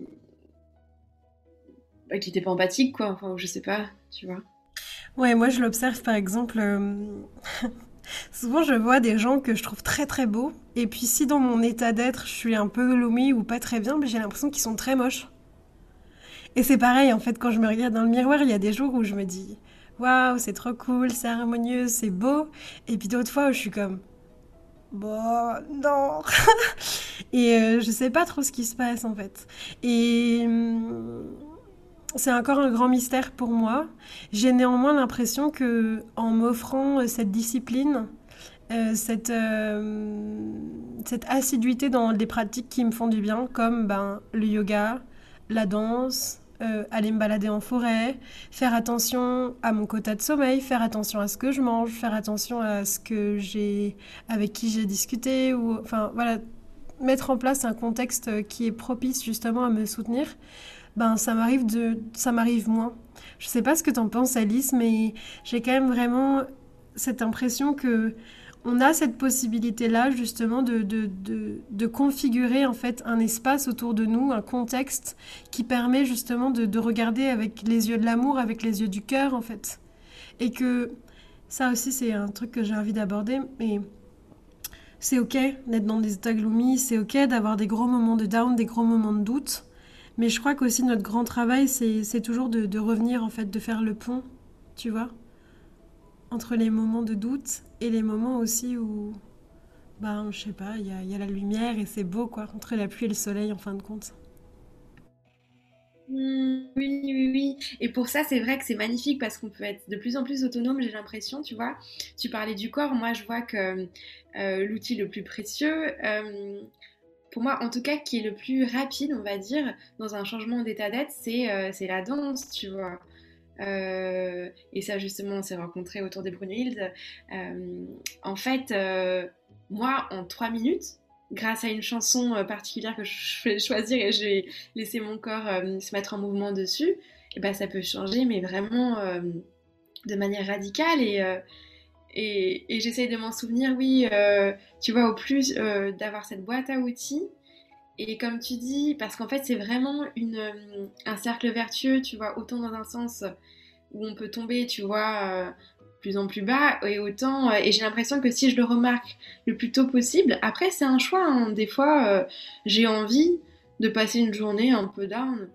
bah, qui n'était pas empathique, quoi. Enfin, je sais pas, tu vois. Ouais, moi je l'observe par exemple. (laughs) Souvent je vois des gens que je trouve très très beaux. Et puis si dans mon état d'être je suis un peu gloomy ou pas très bien, j'ai l'impression qu'ils sont très moches. Et c'est pareil en fait quand je me regarde dans le miroir, il y a des jours où je me dis waouh, c'est trop cool, c'est harmonieux, c'est beau. Et puis d'autres fois où je suis comme bon, non. (laughs) et euh, je sais pas trop ce qui se passe en fait. Et. Hum, c'est encore un grand mystère pour moi. J'ai néanmoins l'impression que en m'offrant euh, cette discipline, euh, cette, euh, cette assiduité dans des pratiques qui me font du bien, comme ben, le yoga, la danse, aller me balader en forêt, faire attention à mon quota de sommeil, faire attention à ce que je mange, faire attention à ce que j'ai, avec qui j'ai discuté, ou enfin voilà, mettre en place un contexte qui est propice justement à me soutenir ben ça m'arrive de ça m'arrive moins. Je sais pas ce que tu en penses Alice mais j'ai quand même vraiment cette impression que on a cette possibilité-là justement de, de, configurer en fait un espace autour de nous, un contexte qui permet justement de, regarder avec les yeux de l'amour, avec les yeux du cœur en fait. Et que ça aussi c'est un truc que j'ai envie d'aborder, mais c'est ok d'être dans des états gloomy, c'est ok d'avoir des gros moments de down, des gros moments de doute. Mais je crois qu'aussi notre grand travail, c'est toujours de, revenir en fait, de faire le pont, tu vois, entre les moments de doute et les moments aussi où, ben, je sais pas, il y a, la lumière et c'est beau, quoi, entre la pluie et le soleil, en fin de compte. Mmh, oui, oui, oui. Et pour ça, c'est vrai que c'est magnifique parce qu'on peut être de plus en plus autonome, j'ai l'impression, tu vois. Tu parlais du corps, moi je vois que euh, l'outil le plus précieux, euh, pour moi en tout cas, qui est le plus rapide, on va dire, dans un changement d'état d'être, c'est euh, la danse, tu vois. et ça, justement, on s'est rencontrés autour des Brunhilde. en fait, moi, en trois minutes, grâce à une chanson euh, particulière que je vais choisir et je vais laisser mon corps euh, se mettre en mouvement dessus, et ben ça peut changer, mais vraiment euh, de manière radicale. Et, et, et j'essaye de m'en souvenir, oui, tu vois, au plus d'avoir cette boîte à outils. Et comme tu dis, parce qu'en fait, c'est vraiment une, un cercle vertueux, tu vois, autant dans un sens où on peut tomber, tu vois, plus en plus bas et autant euh, et j'ai l'impression que si je le remarque le plus tôt possible après c'est un choix hein. des fois euh, j'ai envie de passer une journée un peu down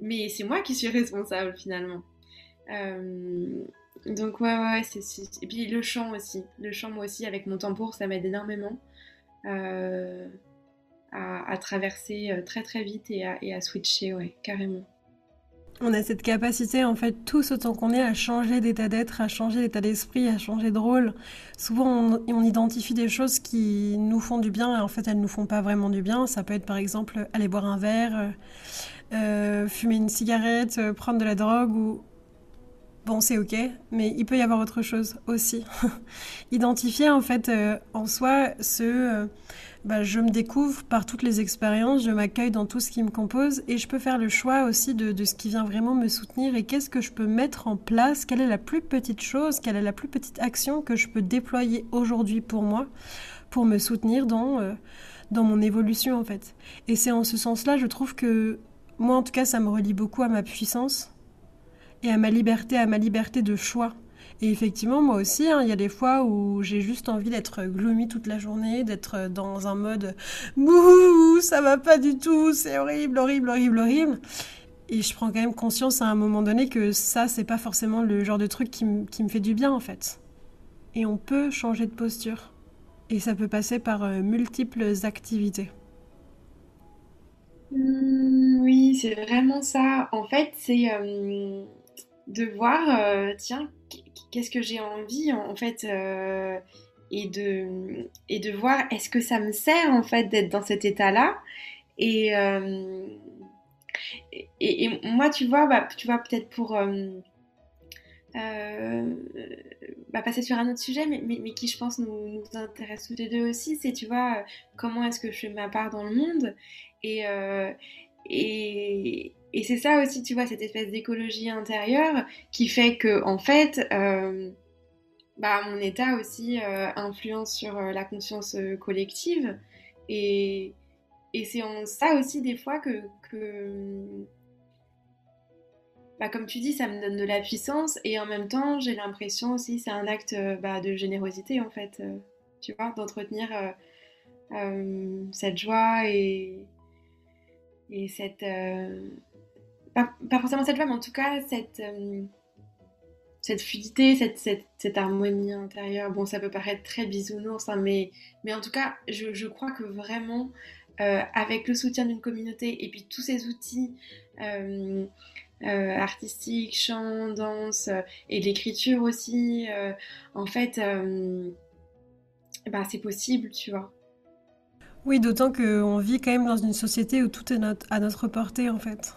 mais c'est moi qui suis responsable finalement euh, donc ouais ouais c'est et puis le chant aussi le chant moi aussi avec mon tambour ça m'aide énormément à, traverser très très vite et à, et à switcher ouais carrément on a cette capacité, en fait, tous autant qu'on est, à changer d'état d'être, à changer d'état d'esprit, à changer de rôle. Souvent, on, identifie des choses qui nous font du bien et en fait, elles nous font pas vraiment du bien. Ça peut être, par exemple, aller boire un verre, euh, euh, fumer une cigarette, euh, prendre de la drogue ou... Bon, c'est ok, mais il peut y avoir autre chose aussi. (laughs) Identifier, en fait, en soi, ce bah, je me découvre par toutes les expériences, je m'accueille dans tout ce qui me compose et je peux faire le choix aussi de, ce qui vient vraiment me soutenir et qu'est-ce que je peux mettre en place, quelle est la plus petite chose, quelle est la plus petite action que je peux déployer aujourd'hui pour moi, pour me soutenir dans, euh, dans mon évolution en fait. Et c'est en ce sens-là, je trouve que moi en tout cas, ça me relie beaucoup à ma puissance et à ma liberté, à ma liberté de choix. Et effectivement, moi aussi, hein, il y a des fois où j'ai juste envie d'être gloomy toute la journée, d'être dans un mode Bouh, ça va pas du tout, c'est horrible, horrible, horrible, horrible. Et je prends quand même conscience à un moment donné que ça, c'est pas forcément le genre de truc qui, me fait du bien en fait. Et on peut changer de posture. Et ça peut passer par euh, multiples activités. Mmh, oui, c'est vraiment ça. En fait, c'est euh, de voir, euh, tiens, qu'est-ce que j'ai envie en fait euh, et de et de voir est-ce que ça me sert en fait d'être dans cet état-là et, euh, et, moi tu vois bah, tu vois peut-être pour bah, passer sur un autre sujet mais, mais, qui je pense nous, nous intéresse tous les deux aussi c'est tu vois comment est-ce que je fais ma part dans le monde et, et c'est ça aussi, tu vois, cette espèce d'écologie intérieure qui fait que, en fait, euh, bah, mon état aussi euh, influence sur euh, la conscience collective. Et, et c'est en ça aussi, des fois, que, bah, comme tu dis, ça me donne de la puissance. Et en même temps, j'ai l'impression aussi, c'est un acte bah, de générosité, en fait, tu vois, d'entretenir cette joie et, et cette pas, forcément cette joie, mais en tout cas cette, euh, cette fluidité, cette, cette, harmonie intérieure. Bon, ça peut paraître très bisounours, hein, mais, mais en tout cas, je, je crois que vraiment, euh, avec le soutien d'une communauté et puis tous ces outils euh, artistiques, chant, danse et l'écriture aussi, en fait, bah, c'est possible, tu vois. Oui, d'autant qu'on vit quand même dans une société où tout est à notre portée, en fait.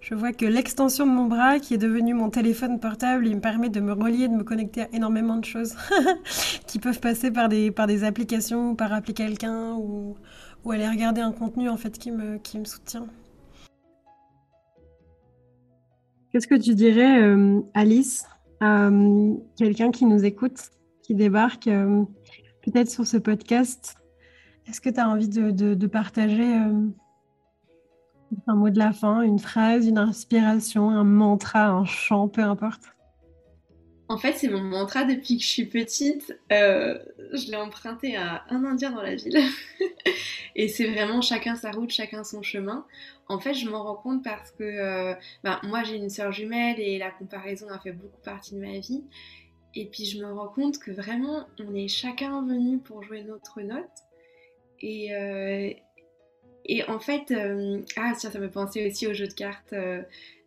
Je vois que l'extension de mon bras, qui est devenu mon téléphone portable, il me permet de me relier, de me connecter à énormément de choses (laughs) qui peuvent passer par des, applications, par appeler quelqu'un, ou, aller regarder un contenu en fait qui me, soutient. Qu'est-ce que tu dirais, euh, Alice, à euh, quelqu'un qui nous écoute, qui débarque, euh, peut-être sur ce podcast, est-ce que tu as envie de, partager un mot de la fin, une phrase, une inspiration, un mantra, un chant, peu importe En fait, c'est mon mantra depuis que je suis petite. Euh, je l'ai emprunté à un Indien dans la ville. (laughs) Et c'est vraiment chacun sa route, chacun son chemin. En fait, je m'en rends compte parce que bah, moi, j'ai une sœur jumelle et la comparaison a fait beaucoup partie de ma vie. Et puis, je me rends compte que vraiment, on est chacun venu pour jouer notre note. Et, euh, et en fait, euh, ah, ça me pensait aussi au jeu de cartes euh,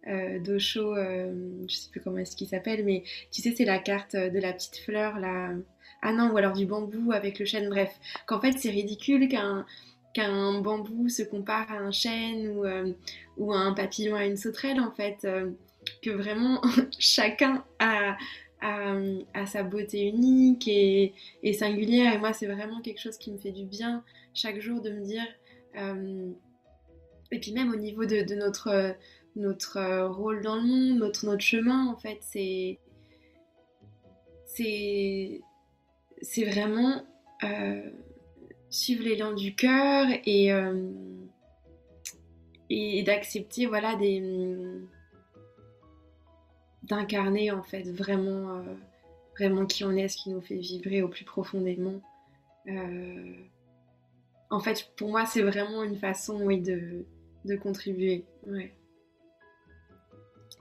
euh d'Osho, je sais plus comment est-ce qu'il s'appelle, mais tu sais, c'est la carte de la petite fleur, là. Ah non, ou alors du bambou avec le chêne, bref. Qu'en fait, c'est ridicule qu'un qu'un bambou se compare à un chêne ou, ou à un papillon à une sauterelle, en fait. que vraiment, (laughs) chacun a, sa beauté unique et, et singulière. Et moi, c'est vraiment quelque chose qui me fait du bien chaque jour de me dire et puis même au niveau de, notre, notre euh, rôle dans le monde, notre, notre chemin, en fait, c'est c'est vraiment euh, suivre l'élan du cœur et, et d'accepter voilà des d'incarner en fait vraiment vraiment qui on est, ce qui nous fait vibrer au plus profondément en fait, pour moi, c'est vraiment une façon, oui, de, de contribuer. Ouais.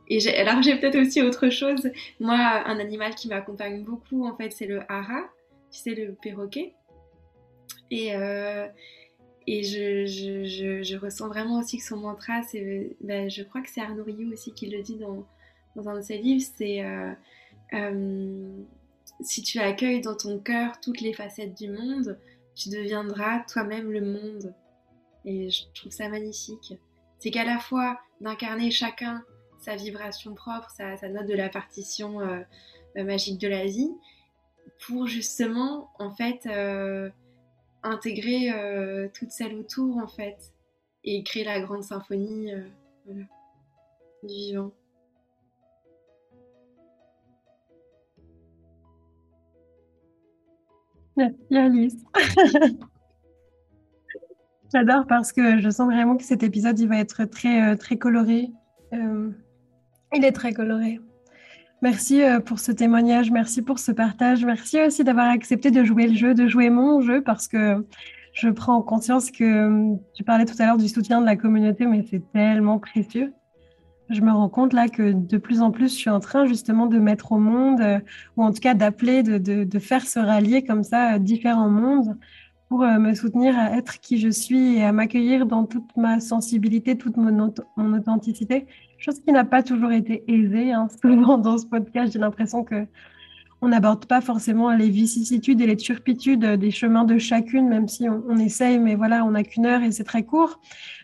Et alors, j'ai peut-être aussi autre chose. Moi, un animal qui m'accompagne beaucoup, en fait, c'est le hara, tu sais, le perroquet. Et, euh, et je, je, je, ressens vraiment aussi que son mantra, c'est, ben, je crois que c'est Arnaud aussi qui le dit dans, dans un de ses livres, c'est euh, euh, si tu accueilles dans ton cœur toutes les facettes du monde, tu deviendras toi-même le monde. Et je trouve ça magnifique. C'est qu'à la fois d'incarner chacun sa vibration propre, sa, note de la partition euh, euh, magique de la vie, pour justement, en fait, euh, intégrer toutes celles autour, en fait, et créer la grande symphonie du vivant. (laughs) (laughs) J'adore parce que je sens vraiment que cet épisode il va être très, euh, très coloré. Euh, il est très coloré. Merci euh, pour ce témoignage, merci pour ce partage, merci aussi d'avoir accepté de jouer le jeu, de jouer mon jeu parce que je prends conscience que tu parlais tout à l'heure du soutien de la communauté, mais c'est tellement précieux je me rends compte là que de plus en plus, je suis en train justement de mettre au monde, euh, ou en tout cas d'appeler, de, faire se rallier comme ça euh, différents mondes pour euh, me soutenir à être qui je suis et à m'accueillir dans toute ma sensibilité, toute mon, authenticité, chose qui n'a pas toujours été aisée. Hein. (laughs) Souvent dans ce podcast, j'ai l'impression que on n'aborde pas forcément les vicissitudes et les turpitudes des chemins de chacune, même si on, essaye, mais voilà, on n'a qu'une heure et c'est très court.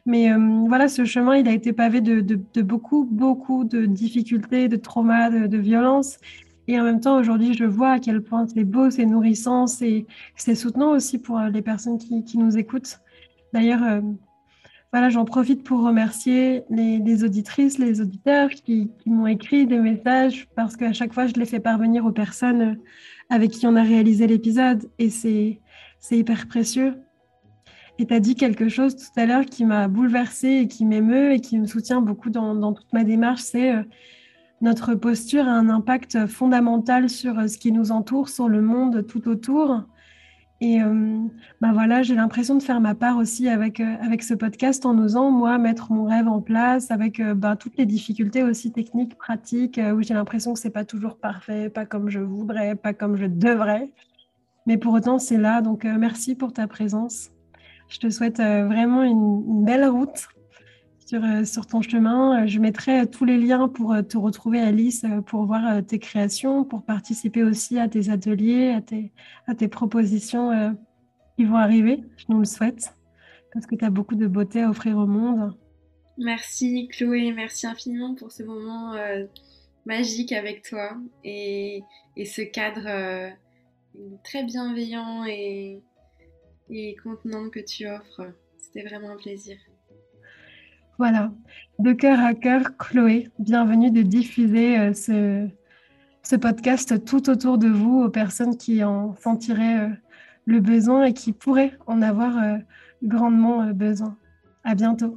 Mais euh, voilà, ce chemin, il a été pavé de, beaucoup, beaucoup de difficultés, de traumas, de, violences. Et en même temps, aujourd'hui, je vois à quel point c'est beau, c'est nourrissant, c'est soutenant aussi pour les personnes qui, nous écoutent. D'ailleurs, euh, voilà, j'en profite pour remercier les, auditrices, les auditeurs qui, m'ont écrit des messages parce qu'à chaque fois, je les fais parvenir aux personnes avec qui on a réalisé l'épisode et c'est hyper précieux. Et tu as dit quelque chose tout à l'heure qui m'a bouleversée et qui m'émeut et qui me soutient beaucoup dans, toute ma démarche, c'est euh, notre posture a un impact fondamental sur euh, ce qui nous entoure, sur le monde tout autour. Et euh, bah voilà, j'ai l'impression de faire ma part aussi avec, euh, avec ce podcast en osant, moi, mettre mon rêve en place avec euh, bah, toutes les difficultés aussi techniques, pratiques, où j'ai l'impression que c'est pas toujours parfait, pas comme je voudrais, pas comme je devrais. Mais pour autant, c'est là. Donc, merci pour ta présence. Je te souhaite vraiment une belle route euh, sur, ton chemin. Euh, je mettrai tous les liens pour euh, te retrouver, Alice, pour voir tes créations, pour participer aussi à tes ateliers, à tes, à tes propositions qui vont arriver. Je nous le souhaite, parce que tu as beaucoup de beauté à offrir au monde. Merci Chloé, merci infiniment pour ce moment magique avec toi et, et ce cadre très bienveillant et, et contenant que tu offres. C'était vraiment un plaisir. Voilà, de cœur à cœur, Chloé, bienvenue de diffuser euh, ce, podcast tout autour de vous aux personnes qui en sentiraient euh, le besoin et qui pourraient en avoir grandement besoin. À bientôt.